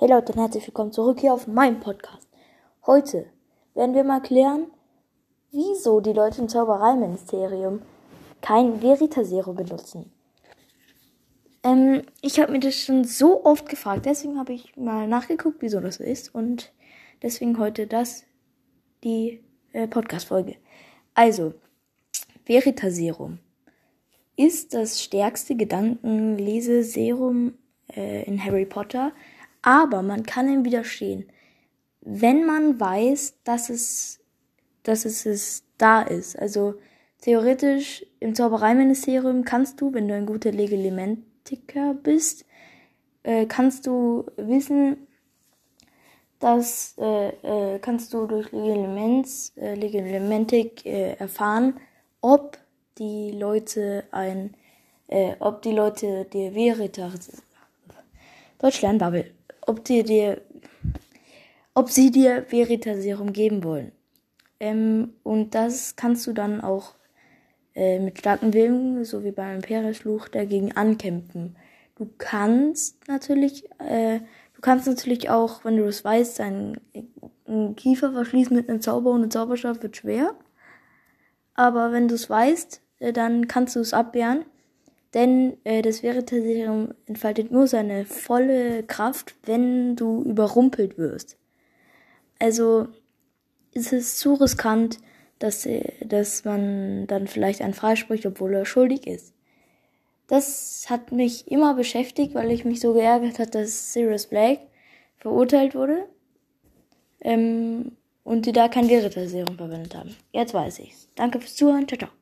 Hey Leute und herzlich willkommen zurück hier auf meinem Podcast. Heute werden wir mal klären, wieso die Leute im Zaubereiministerium kein Veritasero benutzen. Ähm, ich habe mir das schon so oft gefragt, deswegen habe ich mal nachgeguckt, wieso das so ist und deswegen heute das, die äh, Podcast-Folge. Also, Veritaserum ist das stärkste Gedankenleseserum äh, in Harry Potter aber man kann ihm widerstehen, wenn man weiß, dass es, dass es, es da ist. Also theoretisch im Zaubereiministerium kannst du, wenn du ein guter Legelementiker bist, äh, kannst du wissen, dass äh, äh, kannst du durch Legelements, äh, Legelementik äh, erfahren, ob die Leute ein, äh, ob die Leute dir Veritas Deutsch lernen Bubble ob die dir, ob sie dir Veritaserum geben wollen. Ähm, und das kannst du dann auch äh, mit starken Willen, so wie beim Imperiusfluch, dagegen ankämpfen. Du kannst natürlich, äh, du kannst natürlich auch, wenn du das weißt, deinen Kiefer verschließen mit einem Zauber und einem Zauberstab wird schwer. Aber wenn du es weißt, äh, dann kannst du es abwehren. Denn äh, das Veritaserium entfaltet nur seine volle Kraft, wenn du überrumpelt wirst. Also ist es zu riskant, dass, äh, dass man dann vielleicht einen freispricht, obwohl er schuldig ist. Das hat mich immer beschäftigt, weil ich mich so geärgert hat, dass Sirius Black verurteilt wurde ähm, und die da kein Veritaserum verwendet haben. Jetzt weiß ich's. Danke fürs Zuhören. Ciao, ciao.